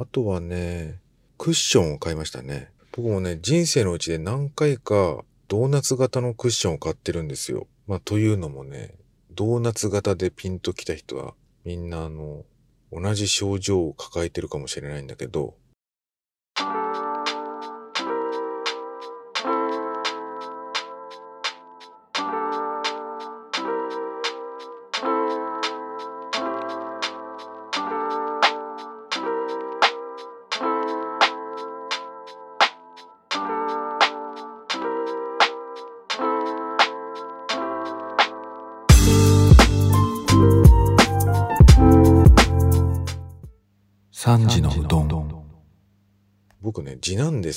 あとはね、クッションを買いましたね。僕もね、人生のうちで何回かドーナツ型のクッションを買ってるんですよ。まあ、というのもね、ドーナツ型でピンと来た人は、みんなあの、同じ症状を抱えてるかもしれないんだけど、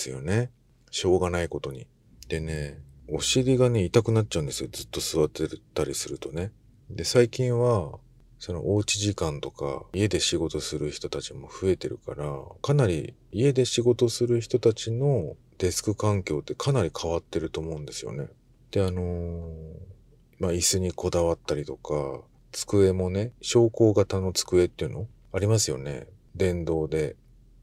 ですよね。しょうがないことに。でね、お尻がね、痛くなっちゃうんですよ。ずっと座ってたりするとね。で、最近は、そのおうち時間とか、家で仕事する人たちも増えてるから、かなり家で仕事する人たちのデスク環境ってかなり変わってると思うんですよね。で、あのーまあ、椅子にこだわったりとか、机もね、昇降型の机っていうのありますよね。電動で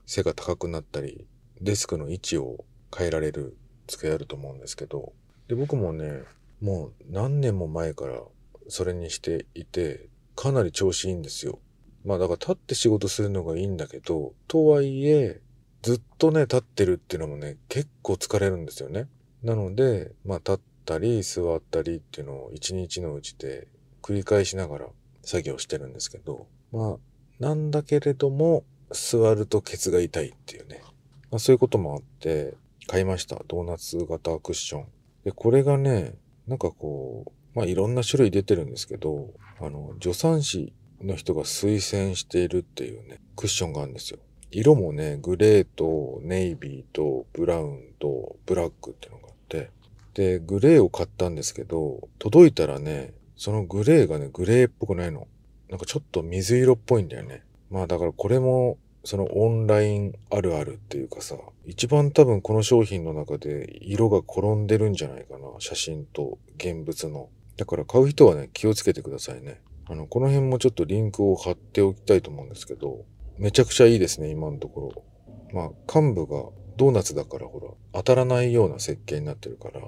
背が高くなったり、デスクの位置を変えられる机あると思うんですけど、で、僕もね、もう何年も前からそれにしていて、かなり調子いいんですよ。まあだから立って仕事するのがいいんだけど、とはいえ、ずっとね、立ってるっていうのもね、結構疲れるんですよね。なので、まあ立ったり座ったりっていうのを一日のうちで繰り返しながら作業してるんですけど、まあなんだけれども、座るとケツが痛いっていうね。まあ、そういうこともあって、買いました。ドーナツ型クッション。で、これがね、なんかこう、まあいろんな種類出てるんですけど、あの、助産師の人が推薦しているっていうね、クッションがあるんですよ。色もね、グレーとネイビーとブラウンとブラックっていうのがあって、で、グレーを買ったんですけど、届いたらね、そのグレーがね、グレーっぽくないの。なんかちょっと水色っぽいんだよね。まあだからこれもそのオンラインあるあるっていうかさ、一番多分この商品の中で色が転んでるんじゃないかな。写真と現物の。だから買う人はね、気をつけてくださいね。あの、この辺もちょっとリンクを貼っておきたいと思うんですけど、めちゃくちゃいいですね、今のところ。まあ、幹部がドーナツだからほら、当たらないような設計になってるから。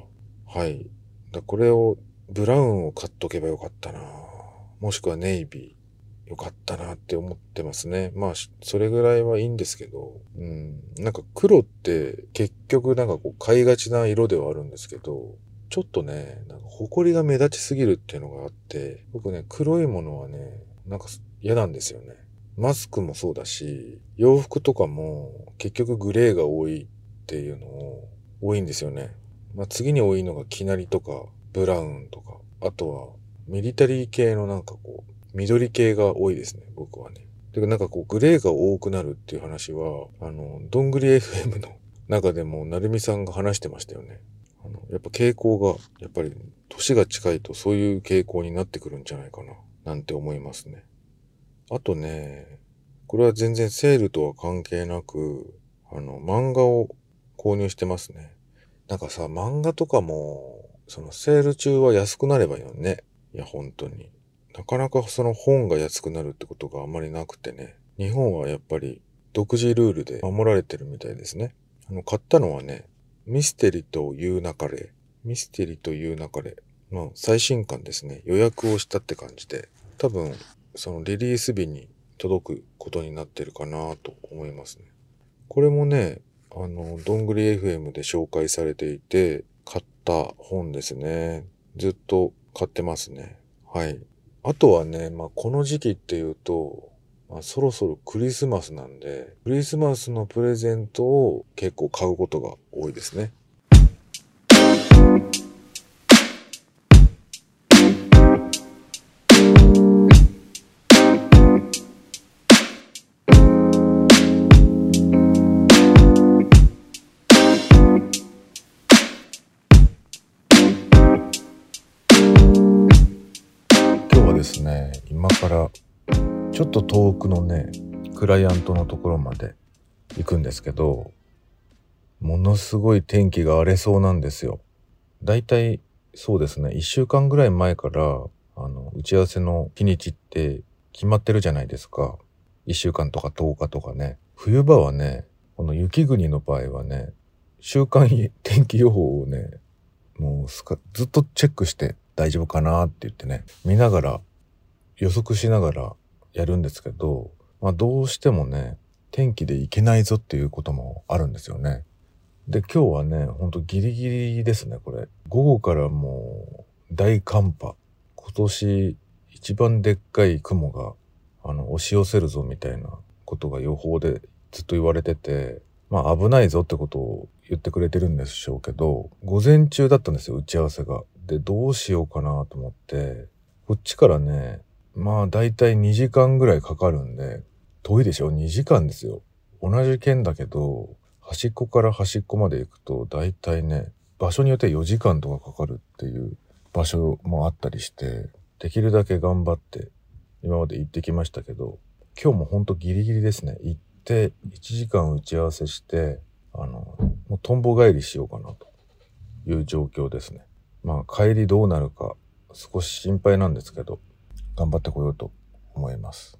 はい。だこれを、ブラウンを買っとけばよかったなもしくはネイビー。よかったなって思ってますね。まあ、それぐらいはいいんですけど、うん。なんか黒って結局なんかこう買いがちな色ではあるんですけど、ちょっとね、なんか埃が目立ちすぎるっていうのがあって、僕ね、黒いものはね、なんか嫌なんですよね。マスクもそうだし、洋服とかも結局グレーが多いっていうのを多いんですよね。まあ次に多いのがキナリとかブラウンとか、あとはミリタリー系のなんかこう、緑系が多いですね、僕はね。で、なんかこう、グレーが多くなるっていう話は、あの、どんぐり FM の中でも、なるみさんが話してましたよね。あの、やっぱ傾向が、やっぱり、年が近いとそういう傾向になってくるんじゃないかな、なんて思いますね。あとね、これは全然セールとは関係なく、あの、漫画を購入してますね。なんかさ、漫画とかも、そのセール中は安くなればいいのね。いや、本当に。なかなかその本が安くなるってことがあまりなくてね。日本はやっぱり独自ルールで守られてるみたいですね。あの、買ったのはね、ミステリという流れ。ミステリという流れの最新刊ですね。予約をしたって感じで、多分、そのリリース日に届くことになってるかなと思いますね。これもね、あの、どんぐり FM で紹介されていて、買った本ですね。ずっと買ってますね。はい。あとはね、まあ、この時期っていうと、まあ、そろそろクリスマスなんで、クリスマスのプレゼントを結構買うことが多いですね。ね、今からちょっと遠くのね、クライアントのところまで行くんですけど、ものすごい天気が荒れそうなんですよ。だいたいそうですね、一週間ぐらい前から、あの、打ち合わせの日にちって決まってるじゃないですか。一週間とか10日とかね。冬場はね、この雪国の場合はね、週間天気予報をね、もうずっとチェックして大丈夫かなって言ってね、見ながら、予測しながらやるんですけど、まあどうしてもね、天気で行けないぞっていうこともあるんですよね。で、今日はね、ほんとギリギリですね、これ。午後からもう大寒波。今年一番でっかい雲が、あの、押し寄せるぞみたいなことが予報でずっと言われてて、まあ危ないぞってことを言ってくれてるんでしょうけど、午前中だったんですよ、打ち合わせが。で、どうしようかなと思って、こっちからね、まあ大体2時間ぐらいかかるんで、遠いでしょ ?2 時間ですよ。同じ県だけど、端っこから端っこまで行くと大体ね、場所によって4時間とかかかるっていう場所もあったりして、できるだけ頑張って今まで行ってきましたけど、今日もほんとギリギリですね。行って1時間打ち合わせして、あの、もうとんぼ帰りしようかなという状況ですね。まあ帰りどうなるか少し心配なんですけど、頑張ってこようと思います。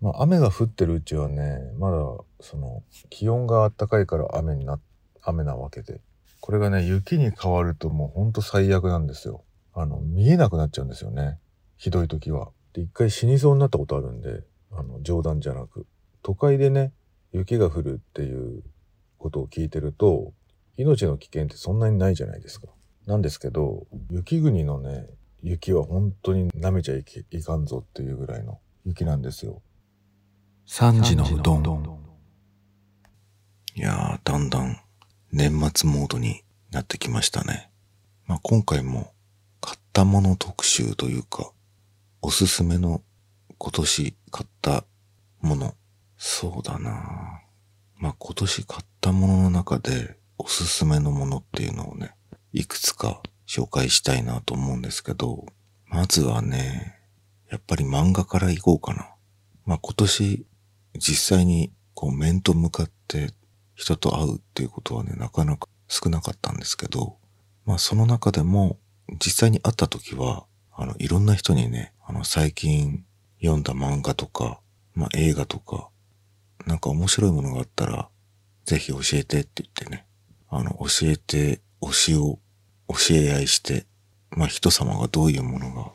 まあ雨が降ってるうちはね、まだその気温が暖かいから雨にな、雨なわけで、これがね、雪に変わるともうほんと最悪なんですよ。あの、見えなくなっちゃうんですよね。ひどい時は。で、一回死にそうになったことあるんで、あの、冗談じゃなく。都会でね、雪が降るっていうことを聞いてると、命の危険ってそんなにないじゃないですか。なんですけど、雪国のね、雪は本当に舐めちゃいいかんぞっていうぐらいの雪なんですよ。3時のうどん。いやー、だんだん年末モードになってきましたね。まあ、今回も買ったもの特集というか、おすすめの今年買ったもの。そうだなまあ、今年買ったものの中でおすすめのものっていうのをね、いくつか紹介したいなと思うんですけど、まずはね、やっぱり漫画からいこうかな。まあ、今年実際にこう面と向かって人と会うっていうことはね、なかなか少なかったんですけど、まあその中でも実際に会った時は、あの、いろんな人にね、あの、最近読んだ漫画とか、まあ映画とか、なんか面白いものがあったら、ぜひ教えてって言ってね、あの、教えて、推しを教え合いして、まあ人様がどういうものが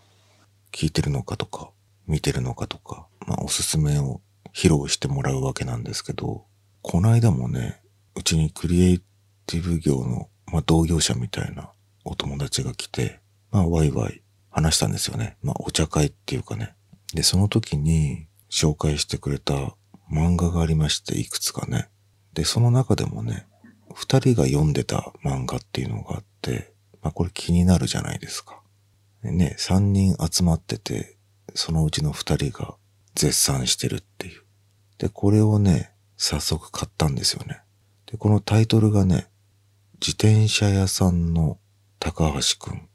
聞いてるのかとか、見てるのかとか、まあおすすめを披露してもらうわけなんですけど、この間もね、うちにクリエイティブ業の、まあ、同業者みたいなお友達が来て、まあワイワイ話したんですよね。まあお茶会っていうかね。で、その時に紹介してくれた漫画がありまして、いくつかね。で、その中でもね、二人が読んでた漫画っていうのがあって、まあこれ気になるじゃないですか。ね、三人集まってて、そのうちの二人が絶賛してるっていう。で、これをね、早速買ったんですよね。で、このタイトルがね、自転車屋さんの高橋くん。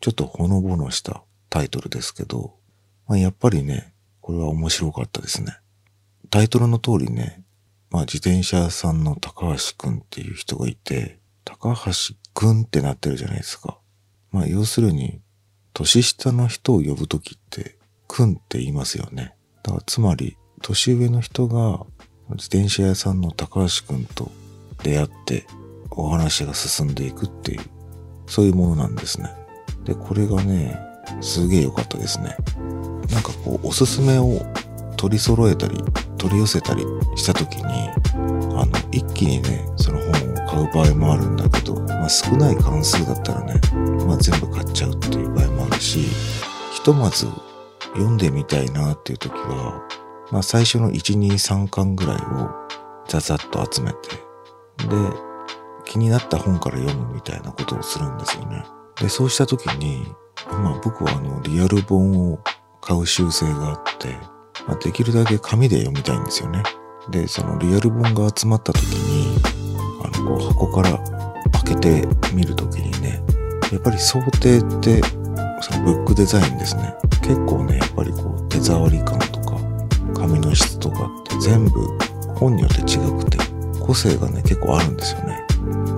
ちょっとほのぼのしたタイトルですけど、まあ、やっぱりね、これは面白かったですね。タイトルの通りね、まあ自転車屋さんの高橋くんっていう人がいて、高橋くんってなってるじゃないですか。まあ要するに、年下の人を呼ぶときって、くんって言いますよね。だからつまり、年上の人が自転車屋さんの高橋くんと出会ってお話が進んでいくっていう、そういうものなんですね。で、これがね、すげえ良かったですね。なんかこう、おすすめを取り揃えたり、取り寄せたりした時に、あの、一気にね、その本を買う場合もあるんだけど、まあ少ない関数だったらね、まあ全部買っちゃうっていう場合もあるし、ひとまず読んでみたいなっていう時は、まあ最初の1、2、3巻ぐらいをザザッと集めて、で、気になった本から読むみたいなことをするんですよね。で、そうした時に、まあ僕はあの、リアル本を買う習性があって、まあ、できるだけ紙で読みたいんですよね。で、そのリアル本が集まった時に、あの、こう箱から開けてみる時にね、やっぱり想定って、そのブックデザインですね。結構ね、やっぱりこう手触り感とか、紙の質とかって全部本によって違くて、個性がね、結構あるんですよね。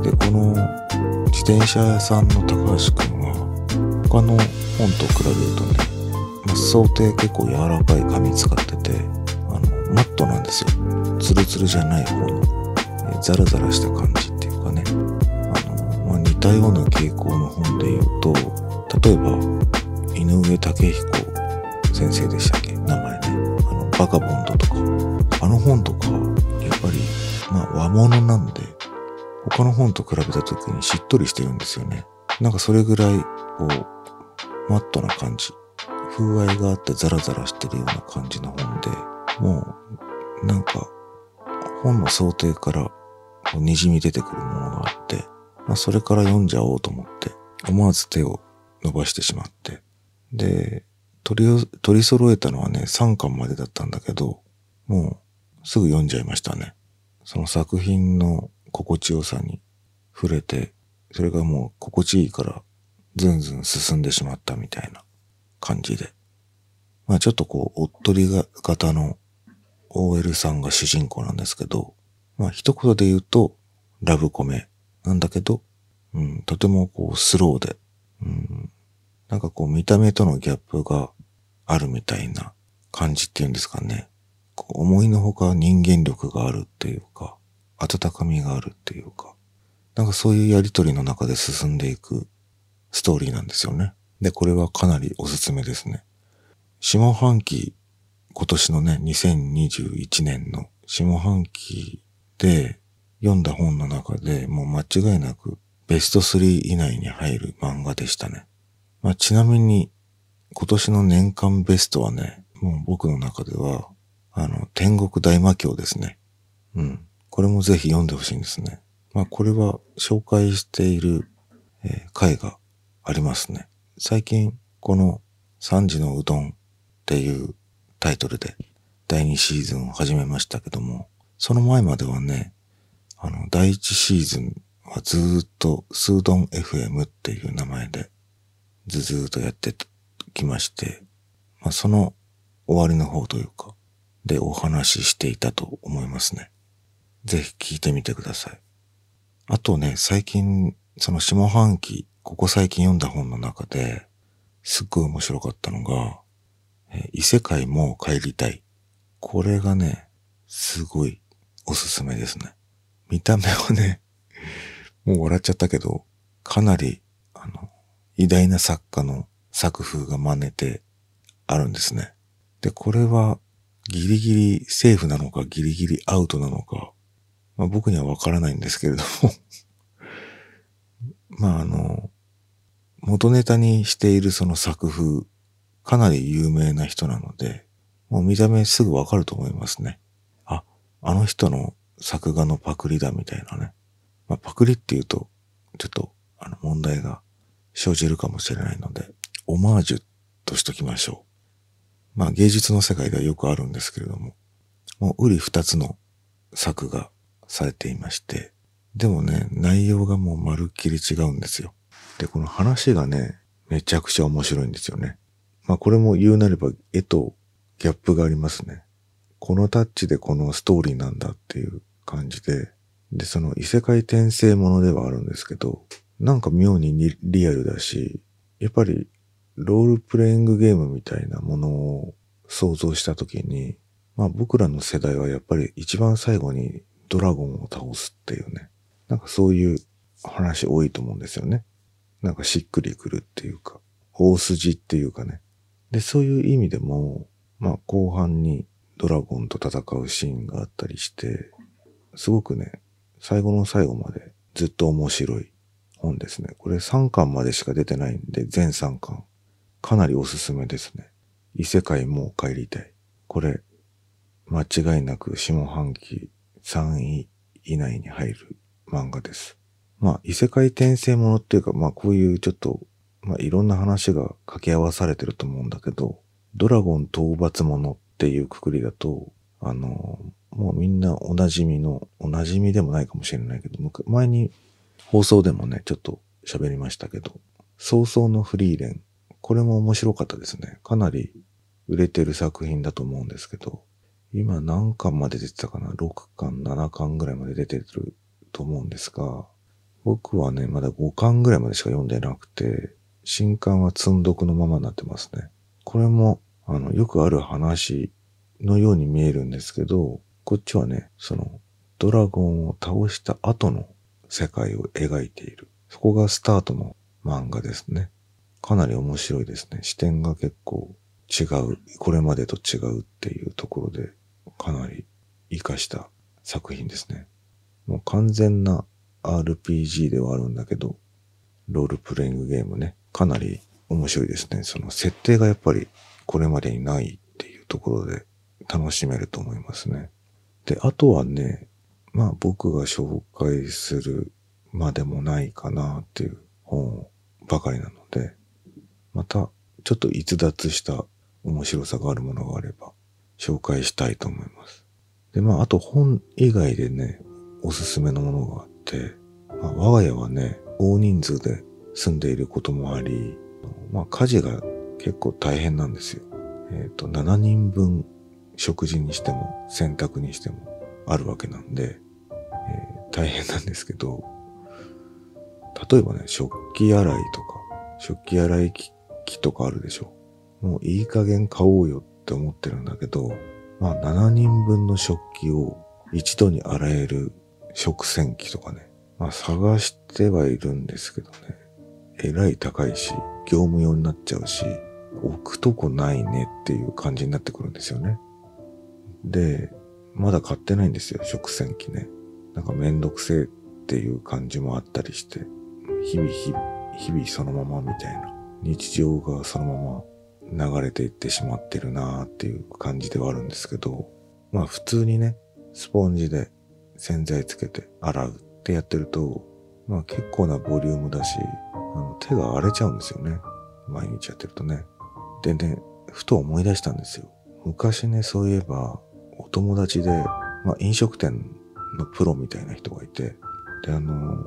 で、この自転車屋さんの高橋くんは、他の本と比べるとね、まあ、想定結構柔らかい紙使ってて、あの、マットなんですよ。ツルツルじゃない方の、ザラザラした感じっていうかね、あの、まあ、似たような傾向の本で言うと、例えば、井上武彦先生でしたっけ？名前ね。あの、バカボンドとか。あの本とか、やっぱり、まあ和物なんで、他の本と比べた時にしっとりしてるんですよね。なんかそれぐらい、こう、マットな感じ。風合いがあってザラザラしてるような感じの本で、もう、なんか、本の想定からこう滲み出てくるものがあって、まあそれから読んじゃおうと思って、思わず手を伸ばしてしまって。で、取り、取り揃えたのはね、3巻までだったんだけど、もうすぐ読んじゃいましたね。その作品の心地よさに触れて、それがもう心地いいから、ずんずん進んでしまったみたいな感じで。まあちょっとこう、おっとりが型の OL さんが主人公なんですけど、まあ一言で言うと、ラブコメなんだけど、うん、とてもこうスローで、うん、なんかこう見た目とのギャップがあるみたいな感じっていうんですかね。こう思いのほか人間力があるっていうか、温かみがあるっていうか、なんかそういうやりとりの中で進んでいくストーリーなんですよね。で、これはかなりおすすめですね。下半期、今年のね、2021年の下半期で読んだ本の中でもう間違いなくベスト3以内に入る漫画でしたね。まあ、ちなみに今年の年間ベストはね、もう僕の中では、あの、天国大魔教ですね。うん。これもぜひ読んでほしいんですね。まあ、これは紹介している、えー回がありますね。最近、この三時のうどんっていうタイトルで第2シーズンを始めましたけども、その前まではね、あの、第1シーズンはずーっとスードン FM っていう名前でずずーっとやってきまして、まあ、その終わりの方というか、でお話ししていたと思いますね。ぜひ聞いてみてください。あとね、最近、その下半期、ここ最近読んだ本の中で、すっごい面白かったのが、異世界も帰りたい。これがね、すごいおすすめですね。見た目はね、もう笑っちゃったけど、かなり、あの、偉大な作家の作風が真似てあるんですね。で、これはギリギリセーフなのかギリギリアウトなのか、まあ僕にはわからないんですけれども、まああの、元ネタにしているその作風、かなり有名な人なので、もう見た目すぐわかると思いますね。あ、の人の作画のパクリだみたいなね。まあパクリって言うと、ちょっとあの問題が生じるかもしれないので、オマージュとしときましょう。まあ芸術の世界ではよくあるんですけれども、もう売り二つの作がされていまして、でもね、内容がもうまるっきり違うんですよ。で、この話がね、めちゃくちゃ面白いんですよね。まあこれも言うなれば絵とギャップがありますね。このタッチでこのストーリーなんだっていう感じで、で、その異世界転生ものではあるんですけど、なんか妙にリアルだし、やっぱりロールプレイングゲームみたいなものを想像したときに、まあ僕らの世代はやっぱり一番最後にドラゴンを倒すっていうね、なんかそういう話多いと思うんですよね。なんかしっくりくるっていうか、大筋っていうかね。で、そういう意味でも、まあ後半にドラゴンと戦うシーンがあったりして、すごくね、最後の最後までずっと面白い本ですね。これ3巻までしか出てないんで、全3巻。かなりおすすめですね。異世界もう帰りたい。これ、間違いなく下半期3位以内に入る漫画です。まあ、異世界転生ものっていうか、まあこういうちょっと、まあいろんな話が掛け合わされてると思うんだけど、ドラゴン討伐ものっっていうくくりだと、あの、もうみんなおなじみの、おなじみでもないかもしれないけど、前に放送でもね、ちょっと喋りましたけど、早々のフリーレン、これも面白かったですね。かなり売れてる作品だと思うんですけど、今何巻まで出てたかな ?6 巻、7巻ぐらいまで出てると思うんですが、僕はね、まだ5巻ぐらいまでしか読んでなくて、新刊は積んどくのままになってますね。これも、あの、よくある話のように見えるんですけど、こっちはね、その、ドラゴンを倒した後の世界を描いている。そこがスタートの漫画ですね。かなり面白いですね。視点が結構違う。これまでと違うっていうところで、かなり活かした作品ですね。もう完全な RPG ではあるんだけど、ロールプレイングゲームね、かなり面白いですね。その設定がやっぱりこれまでにないっていうところで楽しめると思いますね。で、あとはね、まあ僕が紹介するまでもないかなっていう本ばかりなので、またちょっと逸脱した面白さがあるものがあれば紹介したいと思います。で、まああと本以外でね、おすすめのものがあって、まあ、我が家はね、大人数で住んでいることもあり、まあ家事が結構大変なんですよ。えっ、ー、と、7人分食事にしても洗濯にしてもあるわけなんで、えー、大変なんですけど、例えばね、食器洗いとか、食器洗い機とかあるでしょ。もういい加減買おうよって思ってるんだけど、まあ7人分の食器を一度に洗える食洗機とかね、まあ探してはいるんですけどね、えらい高いし、業務用になっちゃうし、置くとこないねっていう感じになってくるんですよね。で、まだ買ってないんですよ、食洗機ね。なんかめんどくせえっていう感じもあったりして、日々日々、日々そのままみたいな。日常がそのまま流れていってしまってるなーっていう感じではあるんですけど、まあ普通にね、スポンジで洗剤つけて洗うってやってると、まあ結構なボリュームだし、あの手が荒れちゃうんですよね。毎日やってるとね。でね、ふと思い出したんですよ。昔ね、そういえば、お友達で、まあ飲食店のプロみたいな人がいて、で、あの、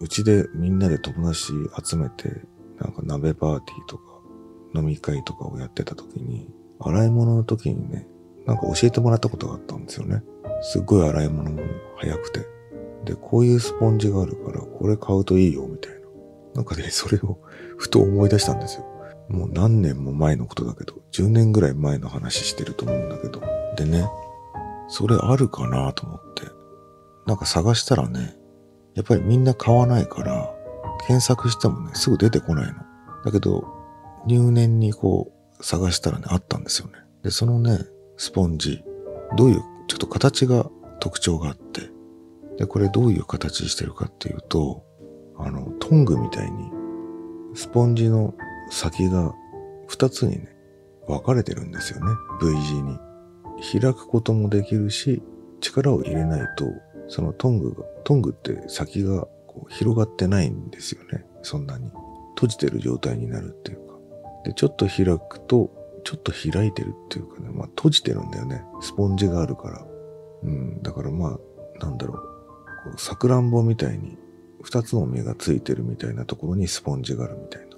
うちでみんなで友達集めて、なんか鍋パーティーとか飲み会とかをやってた時に、洗い物の時にね、なんか教えてもらったことがあったんですよね。すっごい洗い物も早くて。で、こういうスポンジがあるから、これ買うといいよ、みたいな。なんかね、それをふと思い出したんですよ。もう何年も前のことだけど、10年ぐらい前の話してると思うんだけど。でね、それあるかなと思って。なんか探したらね、やっぱりみんな買わないから、検索してもね、すぐ出てこないの。だけど、入念にこう、探したらね、あったんですよね。で、そのね、スポンジ、どういう、ちょっと形が特徴があって、で、これどういう形してるかっていうと、あの、トングみたいに、スポンジの先が二つにね、分かれてるんですよね。V 字に。開くこともできるし、力を入れないと、そのトングが、トングって先がこう広がってないんですよね。そんなに。閉じてる状態になるっていうか。で、ちょっと開くと、ちょっと開いてるっていうかね、まあ閉じてるんだよね。スポンジがあるから。うん、だからまあ、なんだろう。こう、さくらんぼみたいに、二つの目がついてるみたいなところにスポンジがあるみたいな。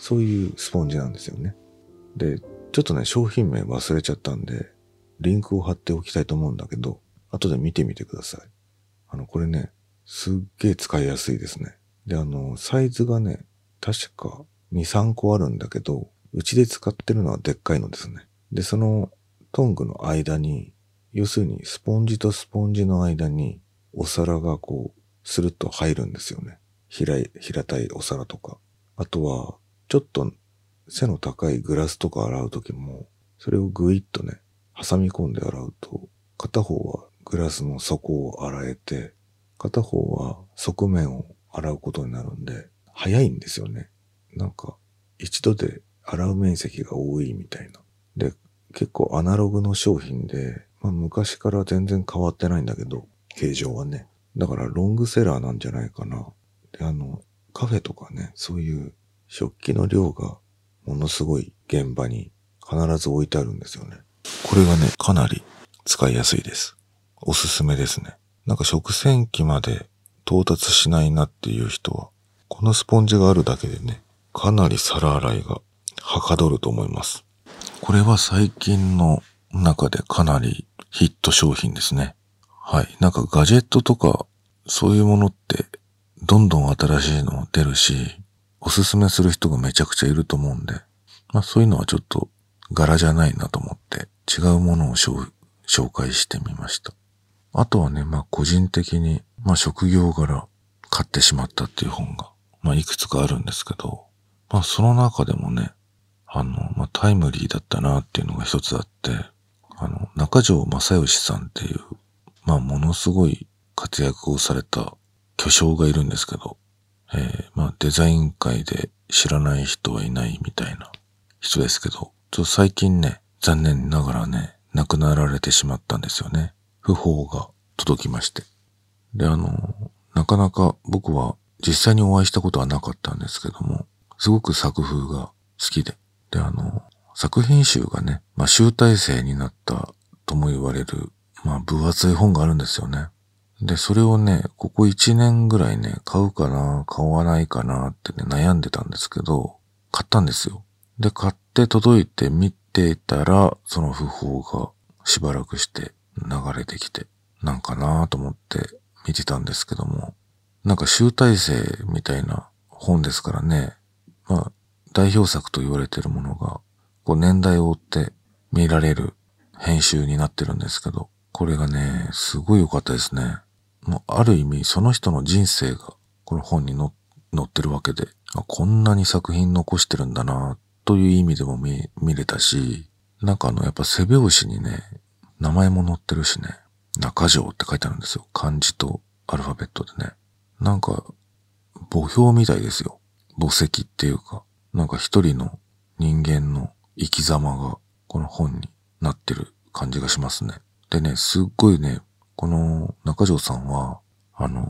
そういうスポンジなんですよね。で、ちょっとね、商品名忘れちゃったんで、リンクを貼っておきたいと思うんだけど、後で見てみてください。あの、これね、すっげえ使いやすいですね。で、あの、サイズがね、確か2、3個あるんだけど、うちで使ってるのはでっかいのですね。で、そのトングの間に、要するにスポンジとスポンジの間にお皿がこう、スルッと入るんですよね。平い、平たいお皿とか。あとは、ちょっと背の高いグラスとか洗うときも、それをぐいっとね、挟み込んで洗うと、片方はグラスの底を洗えて、片方は側面を洗うことになるんで、早いんですよね。なんか、一度で洗う面積が多いみたいな。で、結構アナログの商品で、まあ昔から全然変わってないんだけど、形状はね。だからロングセラーなんじゃないかな。で、あの、カフェとかね、そういう食器の量がものすごい現場に必ず置いてあるんですよね。これがね、かなり使いやすいです。おすすめですね。なんか食洗機まで到達しないなっていう人は、このスポンジがあるだけでね、かなり皿洗いがはかどると思います。これは最近の中でかなりヒット商品ですね。はい。なんかガジェットとか、そういうものって、どんどん新しいの出るし、おすすめする人がめちゃくちゃいると思うんで、まあそういうのはちょっと柄じゃないなと思って、違うものを紹介してみました。あとはね、まあ個人的に、まあ職業柄買ってしまったっていう本が、まあいくつかあるんですけど、まあその中でもね、あの、まあタイムリーだったなっていうのが一つあって、あの、中条正義さんっていう、まあものすごい活躍をされた巨匠がいるんですけど、えー、まあデザイン界で知らない人はいないみたいな人ですけど、ちょっと最近ね、残念ながらね、亡くなられてしまったんですよね。訃報が届きまして。で、あの、なかなか僕は実際にお会いしたことはなかったんですけども、すごく作風が好きで。で、あの、作品集がね、まあ集大成になったとも言われる、まあ分厚い本があるんですよね。で、それをね、ここ1年ぐらいね、買うかな、買わないかなってね、悩んでたんですけど、買ったんですよ。で、買って届いて見てたら、その訃報がしばらくして流れてきて、なんかなと思って見てたんですけども、なんか集大成みたいな本ですからね、まあ、代表作と言われてるものが、こう年代を追って見られる編集になってるんですけど、これがね、すごい良かったですね。もうある意味その人の人生がこの本に載ってるわけで、こんなに作品残してるんだなという意味でも見見れたし、なんかあのやっぱ背表紙にね、名前も載ってるしね、中条って書いてあるんですよ。漢字とアルファベットでね。なんか、墓標みたいですよ。墓石っていうか、なんか一人の人間の生き様がこの本になってる感じがしますね。でね、すっごいね、この中条さんは、あの、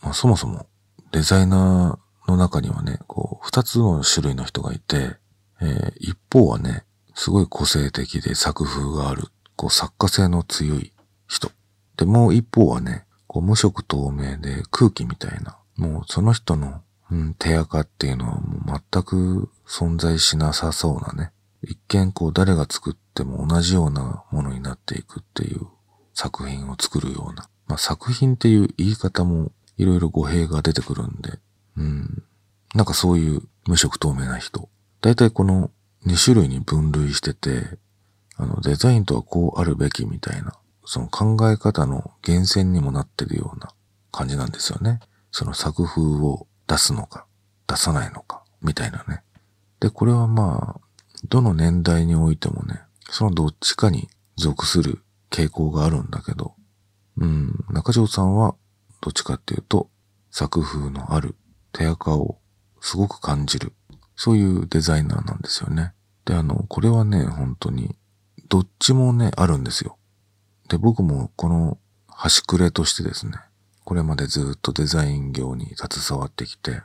まあ、そもそもデザイナーの中にはね、こう、二つの種類の人がいて、えー、一方はね、すごい個性的で作風がある、こう、作家性の強い人。で、もう一方はね、こう、無色透明で空気みたいな、もうその人の、うん、手垢っていうのはもう全く存在しなさそうなね、一見こう誰が作っても同じようなものになっていくっていう作品を作るような。まあ、作品っていう言い方もいろいろ語弊が出てくるんで、うん。なんかそういう無色透明な人。大体この2種類に分類してて、あの、デザインとはこうあるべきみたいな、その考え方の源泉にもなってるような感じなんですよね。その作風を出すのか、出さないのか、みたいなね。で、これはまあ、どの年代においてもね、そのどっちかに属する傾向があるんだけど、うん、中条さんはどっちかっていうと、作風のある手垢をすごく感じる、そういうデザイナーなんですよね。で、あの、これはね、本当に、どっちもね、あるんですよ。で、僕もこの端くれとしてですね、これまでずっとデザイン業に携わってきて、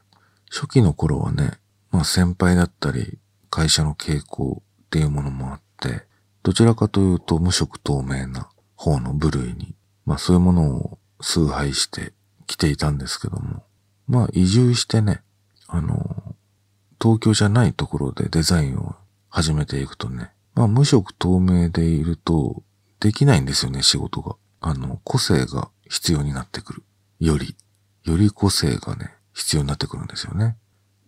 初期の頃はね、まあ先輩だったり、会社の傾向っていうものもあって、どちらかというと無色透明な方の部類に、まあそういうものを崇拝してきていたんですけども、まあ移住してね、あの、東京じゃないところでデザインを始めていくとね、まあ無色透明でいるとできないんですよね、仕事が。あの、個性が必要になってくる。より、より個性がね、必要になってくるんですよね。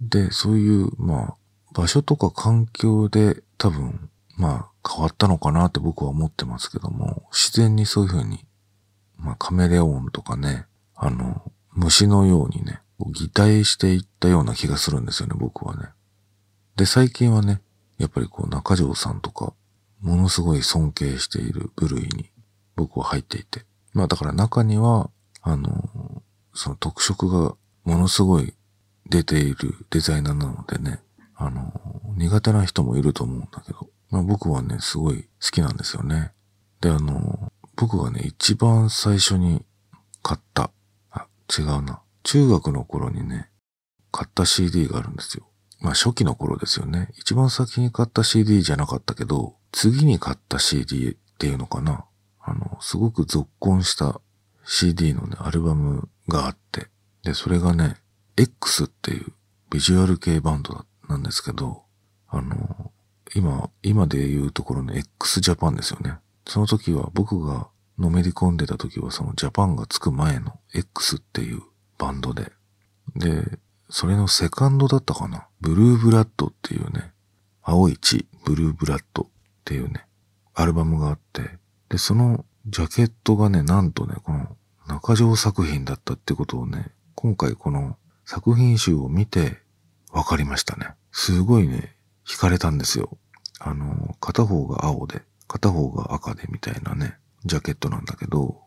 で、そういう、まあ、場所とか環境で多分、まあ変わったのかなって僕は思ってますけども、自然にそういうふうに、まあカメレオンとかね、あの、虫のようにね、擬態していったような気がするんですよね、僕はね。で、最近はね、やっぱりこう中条さんとか、ものすごい尊敬している部類に僕は入っていて。まあだから中には、あの、その特色がものすごい出ているデザイナーなのでね、あの、苦手な人もいると思うんだけど、まあ僕はね、すごい好きなんですよね。で、あの、僕がね、一番最初に買った、あ、違うな。中学の頃にね、買った CD があるんですよ。まあ初期の頃ですよね。一番先に買った CD じゃなかったけど、次に買った CD っていうのかな。あの、すごく続婚した CD のね、アルバムがあって、で、それがね、X っていうビジュアル系バンドなんですけど、あの、今、今で言うところの x ジャパンですよね。その時は僕がのめり込んでた時はそのジャパンがつく前の X っていうバンドで。で、それのセカンドだったかな。ブルーブラッドっていうね、青い血、ブルーブラッドっていうね、アルバムがあって、で、そのジャケットがね、なんとね、この中条作品だったってことをね、今回この作品集を見て分かりましたね。すごいね、惹かれたんですよ。あの、片方が青で、片方が赤でみたいなね、ジャケットなんだけど、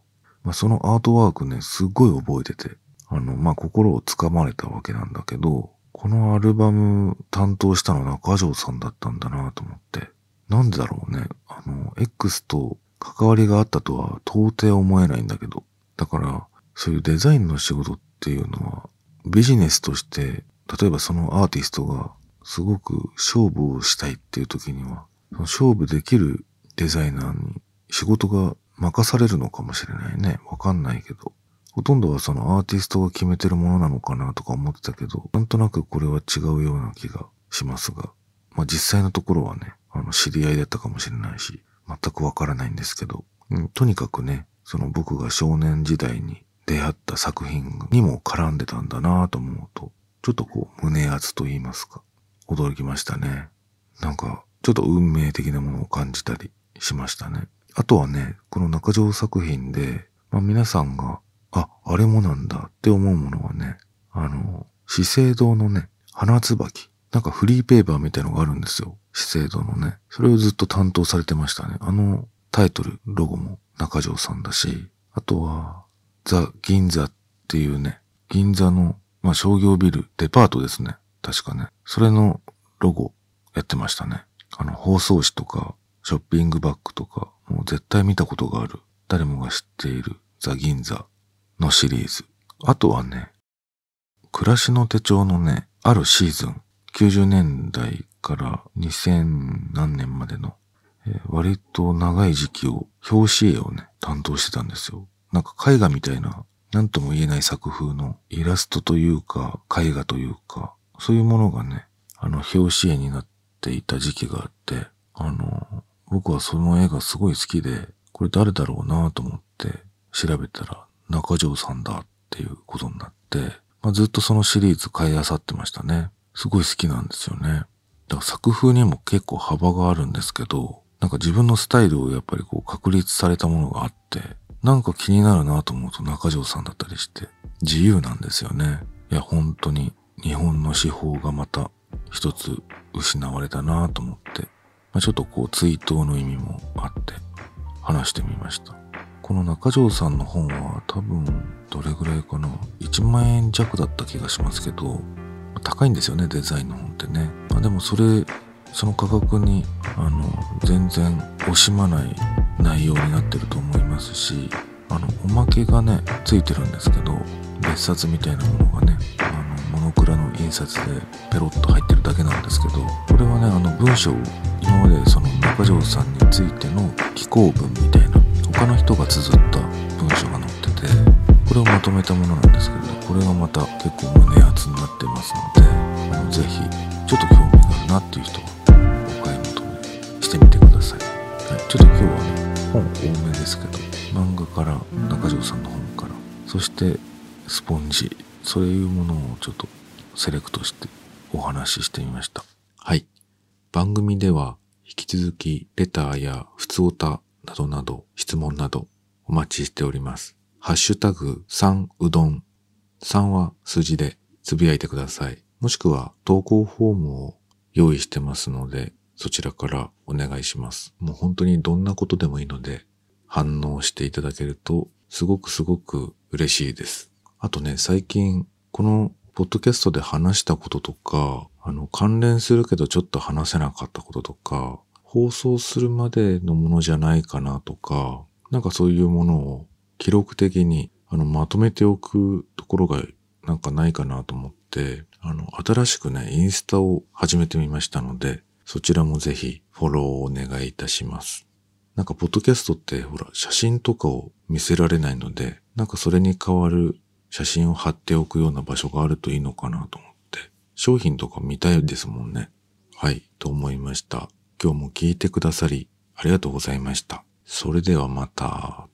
まあ、そのアートワークね、すっごい覚えてて、あの、まあ、心をつかまれたわけなんだけど、このアルバム担当したのは中条さんだったんだなと思って。なんでだろうね。あの、X と関わりがあったとは到底思えないんだけど。だから、そういうデザインの仕事っていうのは、ビジネスとして、例えばそのアーティストがすごく勝負をしたいっていう時には、その勝負できるデザイナーに仕事が任されるのかもしれないね。わかんないけど。ほとんどはそのアーティストが決めてるものなのかなとか思ってたけど、なんとなくこれは違うような気がしますが、まあ実際のところはね、あの知り合いだったかもしれないし、全くわからないんですけど、うん、とにかくね、その僕が少年時代に出会った作品にも絡んでたんだなと思うと、ちょっとこう胸熱と言いますか、驚きましたね。なんか、ちょっと運命的なものを感じたりしましたね。あとはね、この中条作品で、まあ皆さんが、あ、あれもなんだって思うものはね、あの、資生堂のね、花椿。なんかフリーペーパーみたいのがあるんですよ。資生堂のね。それをずっと担当されてましたね。あのタイトル、ロゴも中条さんだし、あとは、ザ・銀座っていうね、銀座の、まあ、商業ビル、デパートですね。確かね。それのロゴやってましたね。あの、包装紙とか、ショッピングバッグとか、もう絶対見たことがある。誰もが知っているザ・銀座のシリーズ。あとはね、暮らしの手帳のね、あるシーズン、90年代から2000何年までの、えー、割と長い時期を、表紙絵をね、担当してたんですよ。なんか絵画みたいな、なんとも言えない作風のイラストというか、絵画というか、そういうものがね、あの、表紙絵になっていた時期があって、あの、僕はその絵がすごい好きで、これ誰だろうなと思って調べたら中条さんだっていうことになって、まあ、ずっとそのシリーズ買い漁ってましたね。すごい好きなんですよね。だから作風にも結構幅があるんですけど、なんか自分のスタイルをやっぱりこう確立されたものがあって、なんか気になるなと思うと中条さんだったりして、自由なんですよね。いや、本当に日本の司法がまた一つ失われたなと思って、まあ、ちょっとこう追悼の意味もあって話してみました。この中条さんの本は多分どれぐらいかな ?1 万円弱だった気がしますけど、高いんですよね、デザインの本ってね。まあ、でもそれ、その価格に、あの、全然惜しまない内容になってると思いますし、あの、おまけがね、ついてるんですけど、別冊みたいなものがね、モノクラの印刷でペロッと入ってるだけなんですけど、これはね、あの、文章、今までその中条さんについての寄稿文みたいな、他の人が綴った文章が載ってて、これをまとめたものなんですけど、これがまた結構胸熱になってますので、あのぜひ、ちょっと興味があるなっていう人は、お買い求めしてみてください。はい、ちょっと今日はね、本多めですけど、漫画から、中条さんの本から、そしてスポンジ、そういうものをちょっとセレクトしてお話ししてみました。はい。番組では引き続きレターや普通歌などなど質問などお待ちしております。ハッシュタグ3うどん。3は数字でつぶやいてください。もしくは投稿フォームを用意してますので、そちらからお願いします。もう本当にどんなことでもいいので、反応していただけると、すごくすごく嬉しいです。あとね、最近、このポッドキャストで話したこととか、あの、関連するけどちょっと話せなかったこととか、放送するまでのものじゃないかなとか、なんかそういうものを記録的にあのまとめておくところがなんかないかなと思って、あの、新しくね、インスタを始めてみましたので、そちらもぜひフォローをお願いいたします。なんか、ポッドキャストってほら、写真とかを見せられないので、なんかそれに代わる写真を貼っておくような場所があるといいのかなと思って、商品とか見たいですもんね。はい、と思いました。今日も聞いてくださり、ありがとうございました。それではまた。